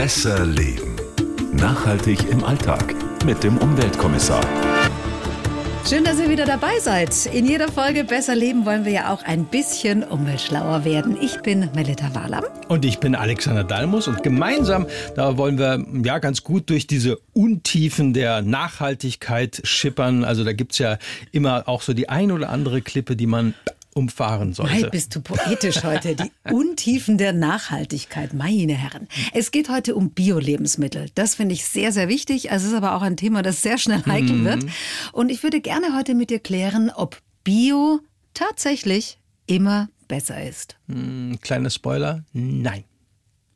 Besser Leben. Nachhaltig im Alltag mit dem Umweltkommissar. Schön, dass ihr wieder dabei seid. In jeder Folge Besser Leben wollen wir ja auch ein bisschen umweltschlauer werden. Ich bin Melita Wahlam. Und ich bin Alexander Dalmus und gemeinsam, da wollen wir ja ganz gut durch diese Untiefen der Nachhaltigkeit schippern. Also da gibt es ja immer auch so die ein oder andere Klippe, die man umfahren sollte. Mei, bist du poetisch heute. Die Untiefen der Nachhaltigkeit, meine Herren. Es geht heute um Bio-Lebensmittel. Das finde ich sehr, sehr wichtig. Es ist aber auch ein Thema, das sehr schnell heikel mhm. wird. Und ich würde gerne heute mit dir klären, ob Bio tatsächlich immer besser ist. Mhm, kleiner Spoiler, nein.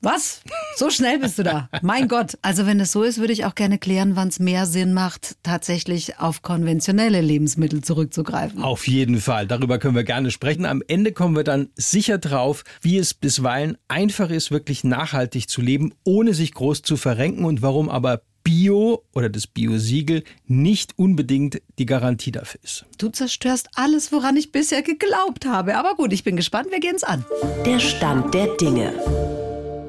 Was? So schnell bist du da? Mein Gott. Also wenn es so ist, würde ich auch gerne klären, wann es mehr Sinn macht, tatsächlich auf konventionelle Lebensmittel zurückzugreifen. Auf jeden Fall. Darüber können wir gerne sprechen. Am Ende kommen wir dann sicher drauf, wie es bisweilen einfach ist, wirklich nachhaltig zu leben, ohne sich groß zu verrenken und warum aber Bio oder das Bio-Siegel nicht unbedingt die Garantie dafür ist. Du zerstörst alles, woran ich bisher geglaubt habe. Aber gut, ich bin gespannt. Wir gehen es an. Der Stand der Dinge.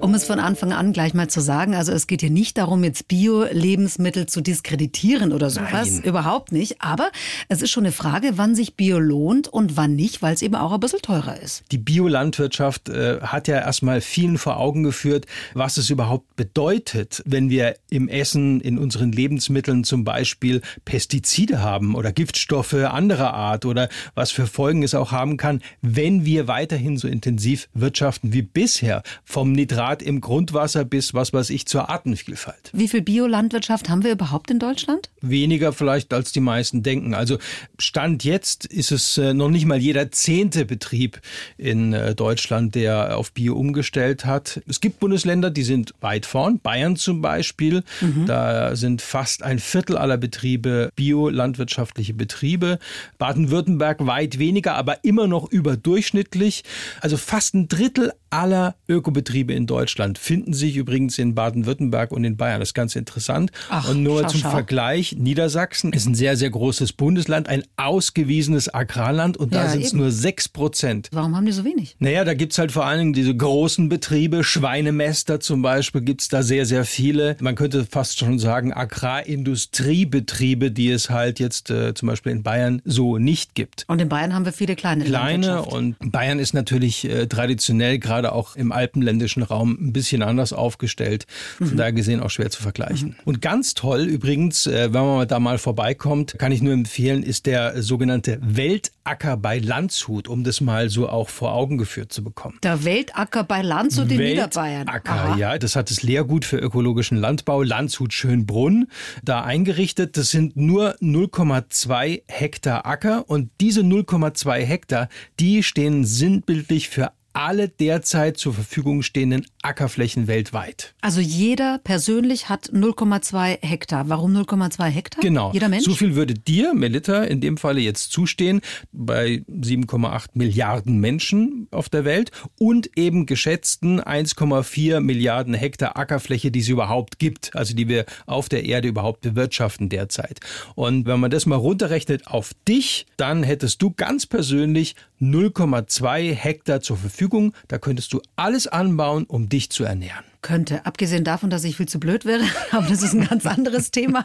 Um es von Anfang an gleich mal zu sagen, also es geht hier nicht darum, jetzt Bio-Lebensmittel zu diskreditieren oder sowas. Nein. Überhaupt nicht. Aber es ist schon eine Frage, wann sich Bio lohnt und wann nicht, weil es eben auch ein bisschen teurer ist. Die Biolandwirtschaft äh, hat ja erstmal vielen vor Augen geführt, was es überhaupt bedeutet, wenn wir im Essen, in unseren Lebensmitteln zum Beispiel Pestizide haben oder Giftstoffe anderer Art oder was für Folgen es auch haben kann, wenn wir weiterhin so intensiv wirtschaften wie bisher. Vom Nitrat Grad im Grundwasser bis was weiß ich zur Artenvielfalt. Wie viel Biolandwirtschaft haben wir überhaupt in Deutschland? Weniger vielleicht als die meisten denken. Also Stand jetzt ist es äh, noch nicht mal jeder zehnte Betrieb in äh, Deutschland, der auf Bio umgestellt hat. Es gibt Bundesländer, die sind weit vorn. Bayern zum Beispiel. Mhm. Da sind fast ein Viertel aller Betriebe biolandwirtschaftliche Betriebe. Baden-Württemberg weit weniger, aber immer noch überdurchschnittlich. Also fast ein Drittel aller Ökobetriebe in Deutschland finden sich übrigens in Baden-Württemberg und in Bayern. Das ist ganz interessant. Ach, und nur schau, zum schau. Vergleich, Niedersachsen ist ein sehr, sehr großes Bundesland, ein ausgewiesenes Agrarland und da sind es nur sechs Prozent. Warum haben die so wenig? Naja, da gibt es halt vor allen Dingen diese großen Betriebe, Schweinemester zum Beispiel gibt es da sehr, sehr viele. Man könnte fast schon sagen, Agrarindustriebetriebe, die es halt jetzt äh, zum Beispiel in Bayern so nicht gibt. Und in Bayern haben wir viele kleine Kleine und Bayern ist natürlich äh, traditionell gerade auch im alpenländischen Raum ein bisschen anders aufgestellt. Von mhm. daher gesehen auch schwer zu vergleichen. Mhm. Und ganz toll übrigens, äh, wenn man da mal vorbeikommt, kann ich nur empfehlen, ist der sogenannte Weltacker bei Landshut, um das mal so auch vor Augen geführt zu bekommen. Der Weltacker bei Landshut in Niederbayern. Acker, ja, das hat das Lehrgut für ökologischen Landbau Landshut Schönbrunn da eingerichtet. Das sind nur 0,2 Hektar Acker und diese 0,2 Hektar, die stehen sinnbildlich für alle derzeit zur Verfügung stehenden Ackerflächen weltweit. Also jeder persönlich hat 0,2 Hektar. Warum 0,2 Hektar? Genau. Jeder Mensch? So viel würde dir, Melita, in dem Falle jetzt zustehen, bei 7,8 Milliarden Menschen auf der Welt und eben geschätzten 1,4 Milliarden Hektar Ackerfläche, die es überhaupt gibt, also die wir auf der Erde überhaupt bewirtschaften derzeit. Und wenn man das mal runterrechnet auf dich, dann hättest du ganz persönlich 0,2 Hektar zur Verfügung. Da könntest du alles anbauen, um dich zu ernähren könnte. Abgesehen davon, dass ich viel zu blöd wäre, aber das ist ein ganz anderes Thema.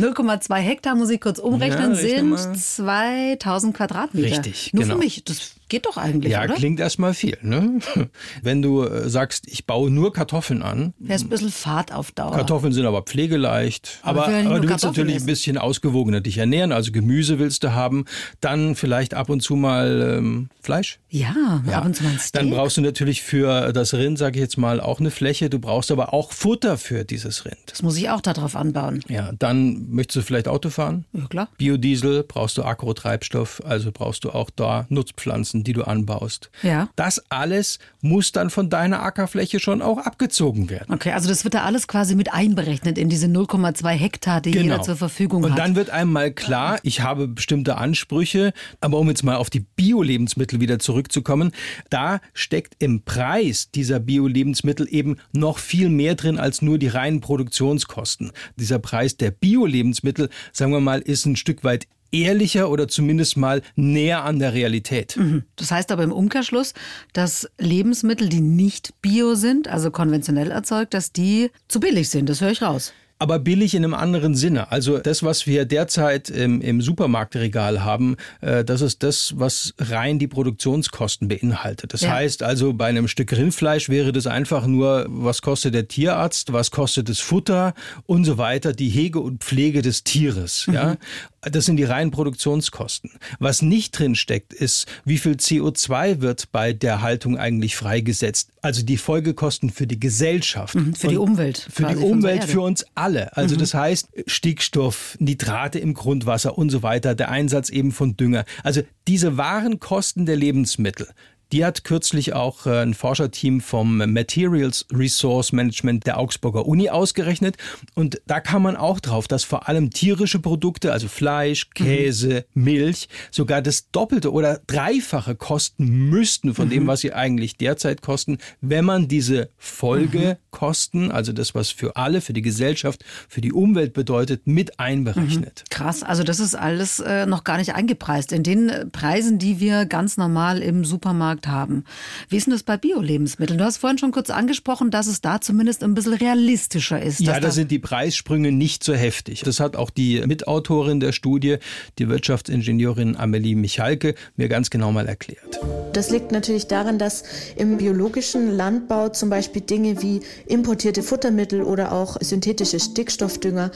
0,2 Hektar, muss ich kurz umrechnen, ja, sind 2000 Quadratmeter. Richtig, Nur genau. für mich. Das geht doch eigentlich, Ja, oder? klingt erstmal viel. Ne? Wenn du äh, sagst, ich baue nur Kartoffeln an. Wäre es ein bisschen Fahrt auf Dauer. Kartoffeln sind aber pflegeleicht. Aber, aber, aber du willst natürlich essen. ein bisschen ausgewogener dich ernähren, also Gemüse willst du haben. Dann vielleicht ab und zu mal ähm, Fleisch. Ja, ja, ab und zu mal ein Steak. Dann brauchst du natürlich für das Rind, sage ich jetzt mal, auch eine Fläche Du brauchst aber auch Futter für dieses Rind. Das muss ich auch darauf anbauen. Ja, dann möchtest du vielleicht Auto fahren? Ja, klar. Biodiesel, brauchst du Agrotreibstoff, also brauchst du auch da Nutzpflanzen, die du anbaust. Ja. Das alles muss dann von deiner Ackerfläche schon auch abgezogen werden. Okay, also das wird da alles quasi mit einberechnet in diese 0,2 Hektar, die genau. jeder zur Verfügung hat. Und dann wird einem mal klar, ich habe bestimmte Ansprüche, aber um jetzt mal auf die Bio-Lebensmittel wieder zurückzukommen, da steckt im Preis dieser Bio-Lebensmittel eben noch viel mehr drin als nur die reinen Produktionskosten. Dieser Preis der Bio-Lebensmittel, sagen wir mal, ist ein Stück weit ehrlicher oder zumindest mal näher an der Realität. Mhm. Das heißt aber im Umkehrschluss, dass Lebensmittel, die nicht bio sind, also konventionell erzeugt, dass die zu billig sind. Das höre ich raus aber billig in einem anderen Sinne. Also das, was wir derzeit im, im Supermarktregal haben, äh, das ist das, was rein die Produktionskosten beinhaltet. Das ja. heißt also, bei einem Stück Rindfleisch wäre das einfach nur, was kostet der Tierarzt, was kostet das Futter und so weiter, die Hege und Pflege des Tieres. Mhm. Ja? Das sind die reinen Produktionskosten. Was nicht drin steckt, ist, wie viel CO2 wird bei der Haltung eigentlich freigesetzt. Also die Folgekosten für die Gesellschaft. Mhm, für die Umwelt. Für die Umwelt, für uns alle. Also mhm. das heißt Stickstoff, Nitrate im Grundwasser und so weiter, der Einsatz eben von Dünger. Also diese wahren Kosten der Lebensmittel, die hat kürzlich auch äh, ein Forscherteam vom Materials Resource Management der Augsburger Uni ausgerechnet. Und da kann man auch drauf, dass vor allem tierische Produkte, also Fleisch, Käse, mhm. Milch, sogar das Doppelte oder Dreifache kosten müssten von mhm. dem, was sie eigentlich derzeit kosten, wenn man diese Folgekosten, also das, was für alle, für die Gesellschaft, für die Umwelt bedeutet, mit einberechnet. Mhm. Krass, also das ist alles äh, noch gar nicht eingepreist. In den äh, Preisen, die wir ganz normal im Supermarkt Markt haben. Wie ist denn das bei Bio-Lebensmitteln? Du hast vorhin schon kurz angesprochen, dass es da zumindest ein bisschen realistischer ist. Ja, da sind die Preissprünge nicht so heftig. Das hat auch die Mitautorin der Studie, die Wirtschaftsingenieurin Amelie Michalke, mir ganz genau mal erklärt. Das liegt natürlich daran, dass im biologischen Landbau zum Beispiel Dinge wie importierte Futtermittel oder auch synthetische Stickstoffdünger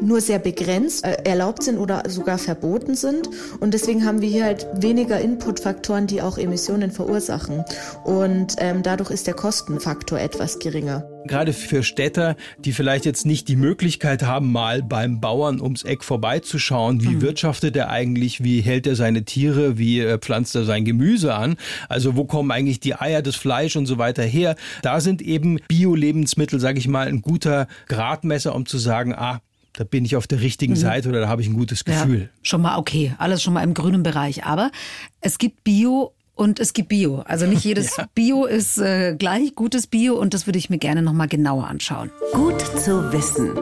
nur sehr begrenzt äh, erlaubt sind oder sogar verboten sind. Und deswegen haben wir hier halt weniger Inputfaktoren, die auch Emissionen verursachen. Und ähm, dadurch ist der Kostenfaktor etwas geringer. Gerade für Städter, die vielleicht jetzt nicht die Möglichkeit haben, mal beim Bauern ums Eck vorbeizuschauen, wie mhm. wirtschaftet er eigentlich, wie hält er seine Tiere, wie äh, pflanzt er sein Gemüse an, also wo kommen eigentlich die Eier, das Fleisch und so weiter her. Da sind eben Bio-Lebensmittel, sage ich mal, ein guter Gradmesser, um zu sagen, ah, da bin ich auf der richtigen mhm. Seite oder da habe ich ein gutes Gefühl. Ja, schon mal okay, alles schon mal im grünen Bereich. Aber es gibt Bio und es gibt Bio. Also nicht jedes ja. Bio ist äh, gleich gutes Bio und das würde ich mir gerne noch mal genauer anschauen. Gut zu wissen.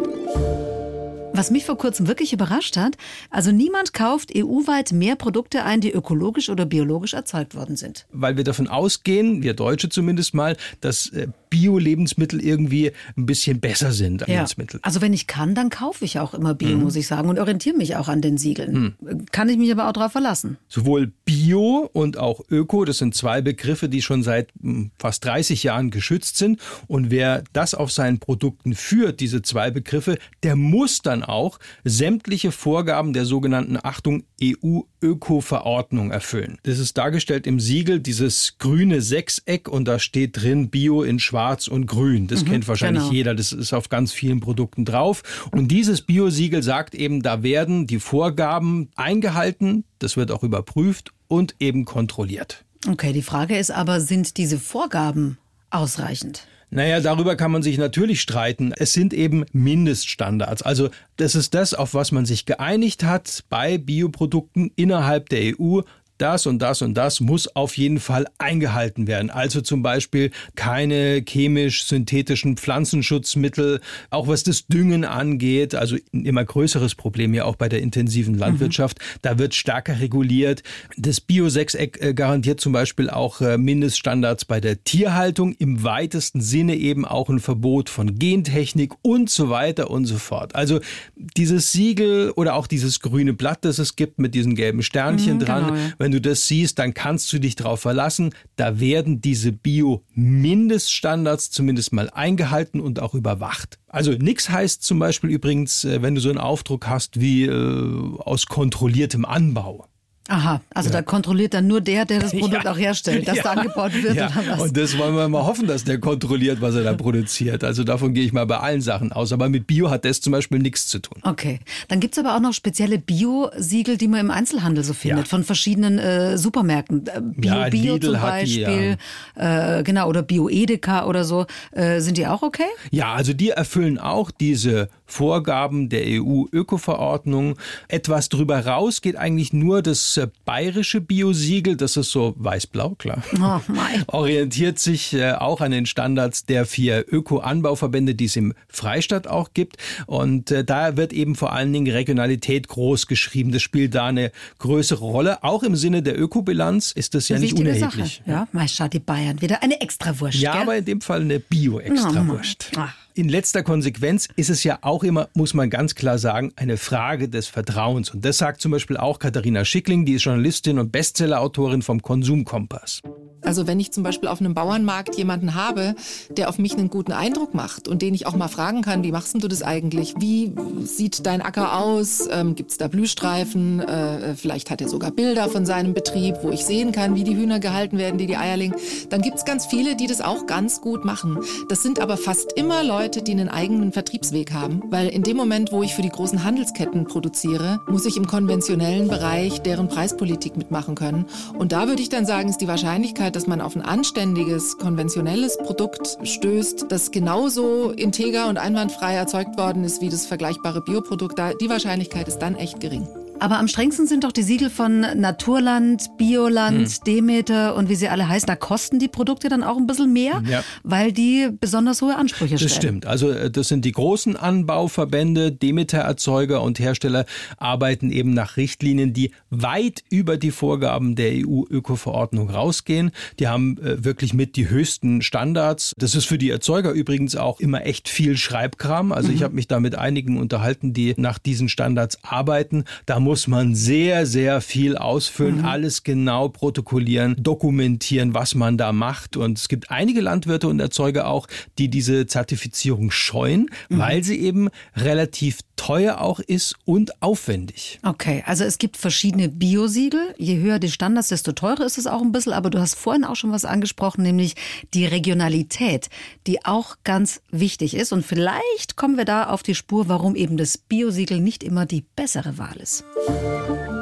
Was mich vor kurzem wirklich überrascht hat, also niemand kauft EU-weit mehr Produkte ein, die ökologisch oder biologisch erzeugt worden sind. Weil wir davon ausgehen, wir Deutsche zumindest mal, dass äh, Bio-Lebensmittel irgendwie ein bisschen besser sind. Ja. Lebensmittel. Also wenn ich kann, dann kaufe ich auch immer Bio, mhm. muss ich sagen, und orientiere mich auch an den Siegeln. Mhm. Kann ich mich aber auch darauf verlassen. Sowohl Bio und auch Öko, das sind zwei Begriffe, die schon seit hm, fast 30 Jahren geschützt sind. Und wer das auf seinen Produkten führt, diese zwei Begriffe, der muss dann auch sämtliche Vorgaben der sogenannten Achtung EU-Öko-Verordnung erfüllen. Das ist dargestellt im Siegel, dieses grüne Sechseck und da steht drin Bio in Schwarz schwarz und grün. Das mhm, kennt wahrscheinlich genau. jeder. Das ist auf ganz vielen Produkten drauf. Und dieses Biosiegel sagt eben, da werden die Vorgaben eingehalten. Das wird auch überprüft und eben kontrolliert. Okay, die Frage ist aber, sind diese Vorgaben ausreichend? Naja, darüber kann man sich natürlich streiten. Es sind eben Mindeststandards. Also das ist das, auf was man sich geeinigt hat bei Bioprodukten innerhalb der EU das und das und das muss auf jeden Fall eingehalten werden. Also zum Beispiel keine chemisch-synthetischen Pflanzenschutzmittel, auch was das Düngen angeht, also ein immer größeres Problem ja auch bei der intensiven Landwirtschaft. Mhm. Da wird stärker reguliert. Das Bio-Sechseck äh, garantiert zum Beispiel auch äh, Mindeststandards bei der Tierhaltung, im weitesten Sinne eben auch ein Verbot von Gentechnik und so weiter und so fort. Also dieses Siegel oder auch dieses grüne Blatt, das es gibt mit diesen gelben Sternchen mhm, dran, genau, ja. wenn wenn du das siehst, dann kannst du dich darauf verlassen, da werden diese Bio-Mindeststandards zumindest mal eingehalten und auch überwacht. Also nichts heißt zum Beispiel übrigens, äh, wenn du so einen Aufdruck hast wie äh, aus kontrolliertem Anbau. Aha, also ja. da kontrolliert dann nur der, der das Produkt ja. auch herstellt, dass ja. da angebaut wird oder was? Und das wollen wir mal hoffen, dass der kontrolliert, was er da produziert. Also davon gehe ich mal bei allen Sachen aus. Aber mit Bio hat das zum Beispiel nichts zu tun. Okay. Dann gibt's aber auch noch spezielle Bio-Siegel, die man im Einzelhandel so findet, von verschiedenen äh, Supermärkten. Äh, Bio, Bio zum Beispiel, die, äh, genau, oder Bio-Edeka oder so. Äh, sind die auch okay? Ja, also die erfüllen auch diese Vorgaben der EU-Öko-Verordnung. Etwas drüber raus geht eigentlich nur das das äh, bayerische Biosiegel, das ist so weiß-blau, klar, Oh, orientiert sich äh, auch an den Standards der vier Öko-Anbauverbände, die es im Freistaat auch gibt. Und äh, da wird eben vor allen Dingen Regionalität groß geschrieben. Das spielt da eine größere Rolle. Auch im Sinne der Ökobilanz ist das ja nicht unerheblich. Sache. Ja, mal schaut die Bayern wieder eine Extrawurst. Ja, gell? aber in dem Fall eine Bio-Extrawurst. Oh. In letzter Konsequenz ist es ja auch immer, muss man ganz klar sagen, eine Frage des Vertrauens. Und das sagt zum Beispiel auch Katharina Schickling, die ist Journalistin und Bestsellerautorin vom Konsumkompass. Also wenn ich zum Beispiel auf einem Bauernmarkt jemanden habe, der auf mich einen guten Eindruck macht und den ich auch mal fragen kann, wie machst du das eigentlich? Wie sieht dein Acker aus? Ähm, Gibt es da Blühstreifen? Äh, vielleicht hat er sogar Bilder von seinem Betrieb, wo ich sehen kann, wie die Hühner gehalten werden, die die Eier legen. Dann gibt es ganz viele, die das auch ganz gut machen. Das sind aber fast immer Leute, die einen eigenen Vertriebsweg haben. Weil in dem Moment, wo ich für die großen Handelsketten produziere, muss ich im konventionellen Bereich deren Preispolitik mitmachen können. Und da würde ich dann sagen, ist die Wahrscheinlichkeit, dass man auf ein anständiges, konventionelles Produkt stößt, das genauso integer und einwandfrei erzeugt worden ist wie das vergleichbare Bioprodukt, die Wahrscheinlichkeit ist dann echt gering. Aber am strengsten sind doch die Siegel von Naturland, Bioland, Hm. Demeter und wie sie alle heißen. Da kosten die Produkte dann auch ein bisschen mehr, Ja. weil die besonders hohe Ansprüche stellen. Das stimmt. Also äh, das sind die großen Anbauverbände, Demeter-Erzeuger und Hersteller arbeiten eben nach Richtlinien, die weit über die Vorgaben der EU-Öko-Verordnung rausgehen. Die haben äh, wirklich mit die höchsten Standards. Das ist für die Erzeuger übrigens auch immer echt viel Schreibkram. Also ich habe mich da mit einigen unterhalten, die nach diesen Standards arbeiten. Da muss man sehr, sehr viel ausfüllen, alles genau protokollieren, dokumentieren, was man da macht. Und es gibt einige Landwirte und Erzeuger auch, die diese Zertifizierung scheuen, weil sie eben relativ teuer auch ist und aufwendig. Okay, also es gibt verschiedene Biosiegel. Je höher die Standards, desto teurer ist es auch ein bisschen. Aber du hast vorhin auch schon was angesprochen, nämlich die Regionalität, die auch ganz wichtig ist. Und vielleicht kommen wir da auf die Spur, warum eben das Biosiegel nicht immer die bessere Wahl ist.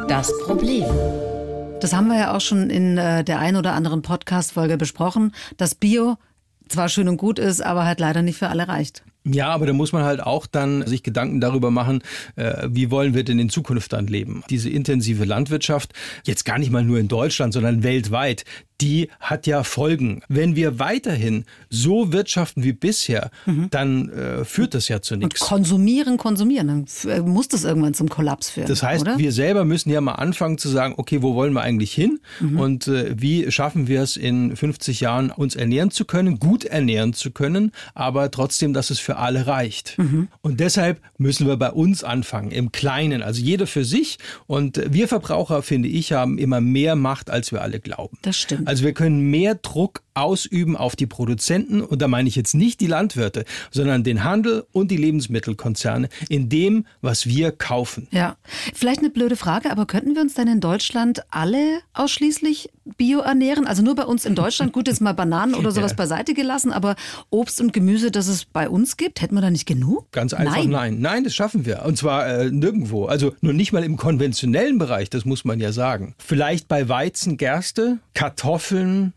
Das Problem. Das haben wir ja auch schon in äh, der ein oder anderen Podcast-Folge besprochen, dass Bio zwar schön und gut ist, aber halt leider nicht für alle reicht. Ja, aber da muss man halt auch dann sich Gedanken darüber machen, äh, wie wollen wir denn in Zukunft dann leben. Diese intensive Landwirtschaft, jetzt gar nicht mal nur in Deutschland, sondern weltweit, die hat ja Folgen. Wenn wir weiterhin so wirtschaften wie bisher, dann äh, führt das ja zu Und nichts. konsumieren, konsumieren, dann äh, muss das irgendwann zum Kollaps führen. Das heißt, oder? wir selber müssen ja mal anfangen zu sagen, okay, wo wollen wir eigentlich hin und äh, wie schaffen wir es in 50 Jahren, uns ernähren zu können, gut ernähren zu können, aber trotzdem, dass es für alle reicht. Und deshalb müssen wir bei uns anfangen, im Kleinen, also jeder für sich. Und äh, wir Verbraucher, finde ich, haben immer mehr Macht, als wir alle glauben. Das stimmt. Also wir können mehr Druck ausüben auf die Produzenten und da meine ich jetzt nicht die Landwirte, sondern den Handel und die Lebensmittelkonzerne in dem, was wir kaufen. Ja, vielleicht eine blöde Frage, aber könnten wir uns denn in Deutschland alle ausschließlich bio ernähren? Also nur bei uns in Deutschland, gut, jetzt mal Bananen oder sowas Ja. beiseite gelassen, aber Obst und Gemüse, das es bei uns gibt, hätten wir da nicht genug? Ganz einfach Nein. nein. Nein, das schaffen wir. Und zwar äh, nirgendwo. Also nur nicht mal im konventionellen Bereich, das muss man ja sagen. Vielleicht bei Weizen, Gerste, Kartoffeln,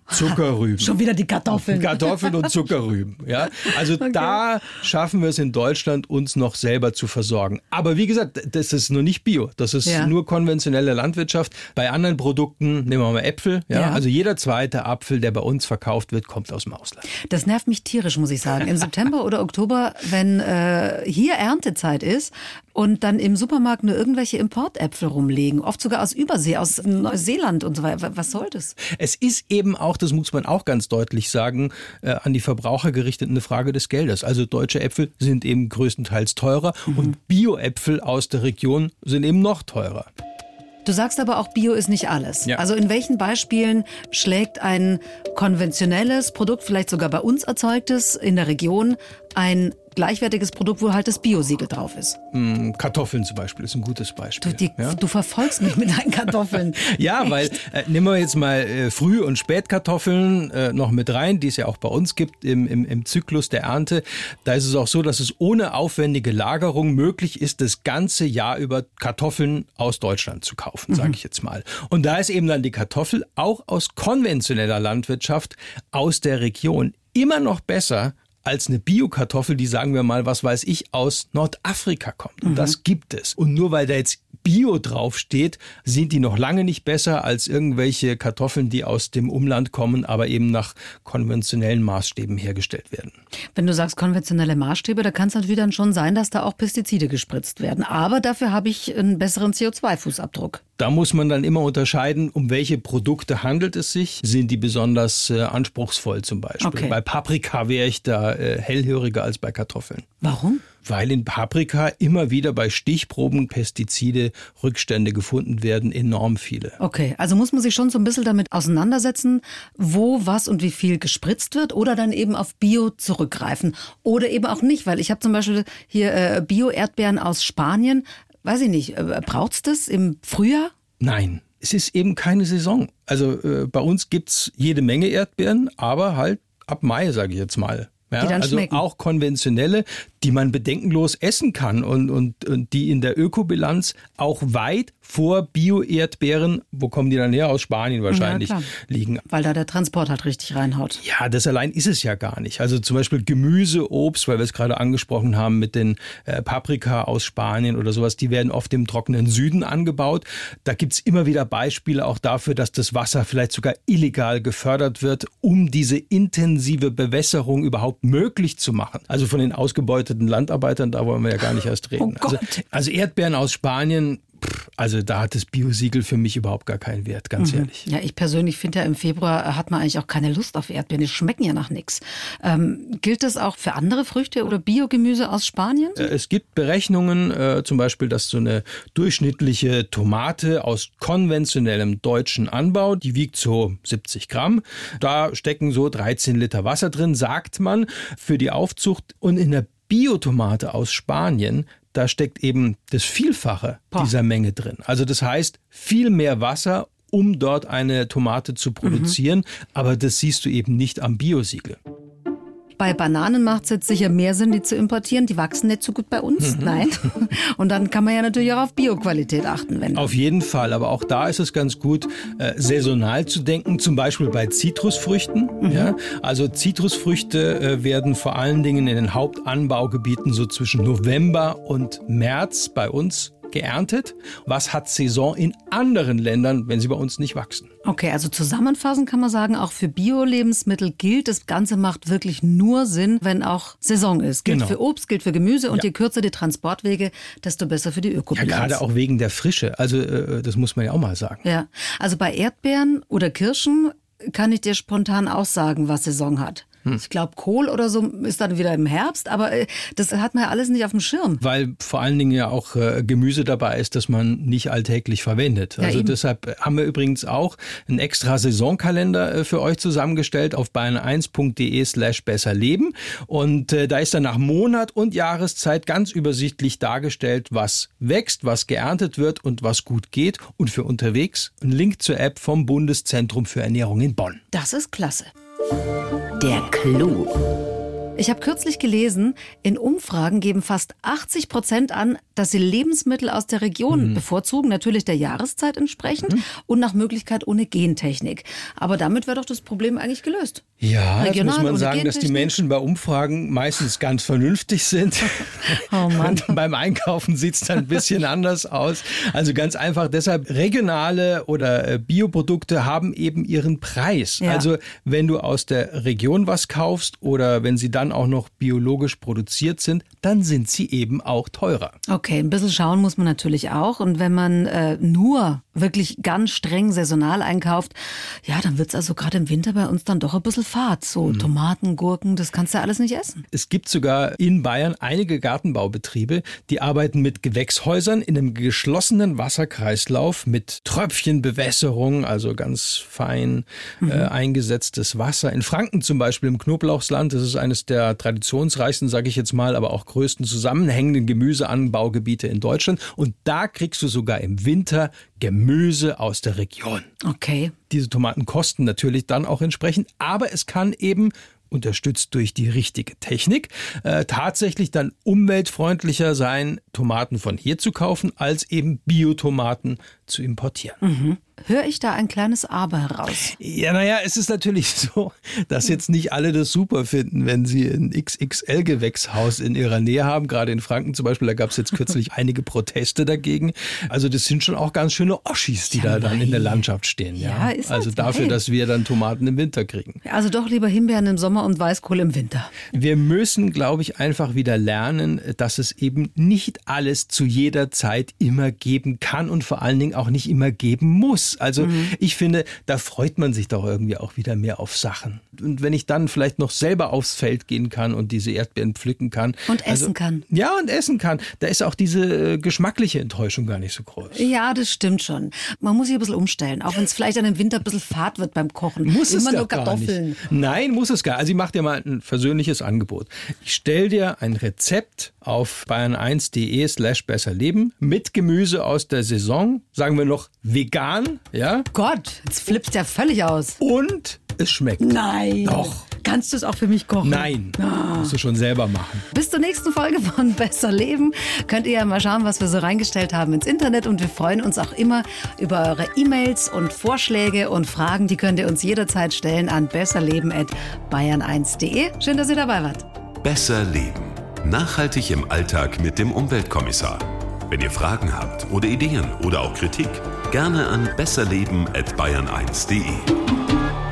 Zuckerrüben. Schon wieder die Kartoffeln. Kartoffeln und Zuckerrüben. Ja, also da schaffen wir es in Deutschland, uns noch selber zu versorgen. Aber wie gesagt, das ist nur nicht Bio. Das ist Ja. nur konventionelle Landwirtschaft. Bei anderen Produkten nehmen wir mal Äpfel. Ja, Ja. also jeder zweite Apfel, der bei uns verkauft wird, kommt aus dem Ausland. Das nervt mich tierisch, muss ich sagen. Im September oder Oktober, wenn äh, hier Erntezeit ist und dann im Supermarkt nur irgendwelche Importäpfel rumlegen, oft sogar aus Übersee, aus Neuseeland und so weiter. Was soll das? Es ist eben auch, das muss man auch ganz deutlich sagen, äh, an die Verbraucher gerichtet eine Frage des Geldes. Also deutsche Äpfel sind eben größtenteils teurer und Bio-Äpfel aus der Region sind eben noch teurer. Du sagst aber auch, Bio ist nicht alles. Ja. Also in welchen Beispielen schlägt ein konventionelles Produkt, vielleicht sogar bei uns erzeugtes in der Region, ein gleichwertiges Produkt, wo halt das Bio-Siegel drauf ist? Hm, Kartoffeln zum Beispiel ist ein gutes Beispiel. Du, die, ja? du verfolgst mich mit deinen Kartoffeln. Ja, weil äh, nehmen wir jetzt mal äh, Früh- und Spätkartoffeln äh, noch mit rein, die es ja auch bei uns gibt im, im, im Zyklus der Ernte. Da ist es auch so, dass es ohne aufwendige Lagerung möglich ist, das ganze Jahr über Kartoffeln aus Deutschland zu kaufen, sage ich jetzt mal. Und da ist eben dann die Kartoffel auch aus konventioneller Landwirtschaft aus der Region immer noch besser als eine Bio-Kartoffel, die sagen wir mal, was weiß ich, aus Nordafrika kommt. Und mhm. das gibt es. Und nur weil da jetzt Bio draufsteht, sind die noch lange nicht besser als irgendwelche Kartoffeln, die aus dem Umland kommen, aber eben nach konventionellen Maßstäben hergestellt werden. Wenn du sagst konventionelle Maßstäbe, da kann es natürlich dann schon sein, dass da auch Pestizide gespritzt werden. Aber dafür habe ich einen besseren CO2-Fußabdruck. Da muss man dann immer unterscheiden, um welche Produkte handelt es sich. Sind die besonders äh, anspruchsvoll zum Beispiel? Okay. Bei Paprika wäre ich da äh, hellhöriger als bei Kartoffeln. Warum? Weil in Paprika immer wieder bei Stichproben Pestizide Rückstände gefunden werden, enorm viele. Okay, also muss man sich schon so ein bisschen damit auseinandersetzen, wo, was und wie viel gespritzt wird oder dann eben auf Bio zurückgreifen oder eben auch nicht, weil ich habe zum Beispiel hier äh, Bio-Erdbeeren aus Spanien weiß ich nicht, äh, braucht es das im Frühjahr? Nein. Es ist eben keine Saison. Also äh, bei uns gibt es jede Menge Erdbeeren, aber halt ab Mai, sage ich jetzt mal. Ja, also schmecken. auch konventionelle, die man bedenkenlos essen kann und, und, und die in der Ökobilanz auch weit vor Bio-Erdbeeren, wo kommen die dann her? Aus Spanien wahrscheinlich, ja, liegen. Weil da der Transport halt richtig reinhaut. Ja, das allein ist es ja gar nicht. Also zum Beispiel Gemüse, Obst, weil wir es gerade angesprochen haben mit den äh, Paprika aus Spanien oder sowas, die werden oft im trockenen Süden angebaut. Da gibt's immer wieder Beispiele auch dafür, dass das Wasser vielleicht sogar illegal gefördert wird, um diese intensive Bewässerung überhaupt möglich zu machen. Also von den ausgebeuteten Landarbeitern, da wollen wir ja gar nicht erst reden. Oh also, also Erdbeeren aus Spanien, also da hat das Biosiegel für mich überhaupt gar keinen Wert, ganz mhm. ehrlich. Ja, ich persönlich finde ja im Februar hat man eigentlich auch keine Lust auf Erdbeeren. Die schmecken ja nach nichts. Ähm, gilt das auch für andere Früchte oder Biogemüse aus Spanien? Es gibt Berechnungen, äh, zum Beispiel, dass so eine durchschnittliche Tomate aus konventionellem deutschen Anbau, die wiegt so 70 Gramm. Da stecken so 13 Liter Wasser drin, sagt man, für die Aufzucht. Und in der Biotomate aus Spanien da steckt eben das Vielfache Boah. dieser Menge drin. Also das heißt, viel mehr Wasser, um dort eine Tomate zu produzieren, mhm. aber das siehst du eben nicht am Biosiegel. Bei Bananen macht es jetzt sicher mehr Sinn, die zu importieren. Die wachsen nicht so gut bei uns. Mhm. Nein. Und dann kann man ja natürlich auch auf Bioqualität achten. Wenn auf jeden Fall. Aber auch da ist es ganz gut, äh, saisonal zu denken. Zum Beispiel bei Zitrusfrüchten. Mhm. Ja? Also Zitrusfrüchte äh, werden vor allen Dingen in den Hauptanbaugebieten so zwischen November und März bei uns geerntet? Was hat Saison in anderen Ländern, wenn sie bei uns nicht wachsen? Okay, also zusammenfassend kann man sagen, auch für Bio-Lebensmittel gilt, das Ganze macht wirklich nur Sinn, wenn auch Saison ist. Gilt genau. für Obst, gilt für Gemüse und ja. je kürzer die Transportwege, desto besser für die Ökobilanz. Ja, gerade auch wegen der Frische. Also äh, das muss man ja auch mal sagen. Ja, also bei Erdbeeren oder Kirschen kann ich dir spontan auch sagen, was Saison hat. Hm. Ich glaube, Kohl oder so ist dann wieder im Herbst, aber äh, das hat man ja alles nicht auf dem Schirm. Weil vor allen Dingen ja auch äh, Gemüse dabei ist, das man nicht alltäglich verwendet. Ja, also eben. deshalb haben wir übrigens auch einen extra Saisonkalender äh, für euch zusammengestellt auf bayern1.de slash besser leben. Und äh, da ist dann nach Monat und Jahreszeit ganz übersichtlich dargestellt, was wächst, was geerntet wird und was gut geht. Und für unterwegs ein Link zur App vom Bundeszentrum für Ernährung in Bonn. Das ist klasse. Der Clou. Ich habe kürzlich gelesen, in Umfragen geben fast 80 Prozent an, dass sie Lebensmittel aus der Region mhm. bevorzugen, natürlich der Jahreszeit entsprechend mhm. und nach Möglichkeit ohne Gentechnik. Aber damit wäre doch das Problem eigentlich gelöst. Ja, Regional, muss man sagen, dass die Menschen bei Umfragen meistens ganz vernünftig sind. oh Mann. beim Einkaufen sieht es dann ein bisschen anders aus. Also ganz einfach deshalb, regionale oder äh, Bioprodukte haben eben ihren Preis. Ja. Also wenn du aus der Region was kaufst oder wenn sie dann auch noch biologisch produziert sind, dann sind sie eben auch teurer. Okay, ein bisschen schauen muss man natürlich auch. Und wenn man äh, nur wirklich ganz streng saisonal einkauft, ja, dann wird es also gerade im Winter bei uns dann doch ein bisschen fad. So mhm. Tomaten, Gurken, das kannst du alles nicht essen. Es gibt sogar in Bayern einige Gartenbaubetriebe, die arbeiten mit Gewächshäusern in einem geschlossenen Wasserkreislauf mit Tröpfchenbewässerung, also ganz fein mhm. äh, eingesetztes Wasser. In Franken zum Beispiel im Knoblauchsland, das ist eines der traditionsreichsten, sage ich jetzt mal, aber auch größten zusammenhängenden Gemüseanbaugebiete in Deutschland. Und da kriegst du sogar im Winter Gemüse aus der Region. Okay. Diese Tomaten kosten natürlich dann auch entsprechend, aber es kann eben unterstützt durch die richtige Technik, äh, tatsächlich dann umweltfreundlicher sein, Tomaten von hier zu kaufen, als eben Biotomaten zu importieren. Mhm. Höre ich da ein kleines Aber heraus. Ja, naja, es ist natürlich so, dass jetzt nicht alle das super finden, wenn sie ein XXL-Gewächshaus in ihrer Nähe haben. Gerade in Franken zum Beispiel, da gab es jetzt kürzlich einige Proteste dagegen. Also das sind schon auch ganz schöne Oschis, die ja, da dann in der Landschaft stehen. Ja, ja ist Also halt dafür, dass wir dann Tomaten im Winter kriegen. Also doch lieber Himbeeren im Sommer und Weißkohl im Winter. Wir müssen, glaube ich, einfach wieder lernen, dass es eben nicht alles zu jeder Zeit immer geben kann und vor allen Dingen auch nicht immer geben muss. Also mhm. ich finde, da freut man sich doch irgendwie auch wieder mehr auf Sachen. Und wenn ich dann vielleicht noch selber aufs Feld gehen kann und diese Erdbeeren pflücken kann. Und also, essen kann. Ja, und essen kann. Da ist auch diese äh, geschmackliche Enttäuschung gar nicht so groß. Ja, das stimmt schon. Man muss sich ein bisschen umstellen, auch wenn es vielleicht an dem Winter ein bisschen fad wird beim Kochen. Muss Immer es nur Kartoffeln. Nein, muss es gar. Also ich mache dir mal ein versöhnliches Angebot. Ich stelle dir ein Rezept auf bayern1.de slash besserleben mit Gemüse aus der Saison, sagen wir noch vegan, ja? Gott, jetzt flippst ja völlig aus. Und es schmeckt. Nein. Doch. Kannst du es auch für mich kochen? Nein. Oh. Musst du schon selber machen. Bis zur nächsten Folge von Besser Leben könnt ihr ja mal schauen, was wir so reingestellt haben ins Internet. Und wir freuen uns auch immer über eure E-Mails und Vorschläge und Fragen. Die könnt ihr uns jederzeit stellen an besserleben.bayern1.de. Schön, dass ihr dabei wart. Besser Leben. Nachhaltig im Alltag mit dem Umweltkommissar. Wenn ihr Fragen habt oder Ideen oder auch Kritik, gerne an besserleben.bayern1.de.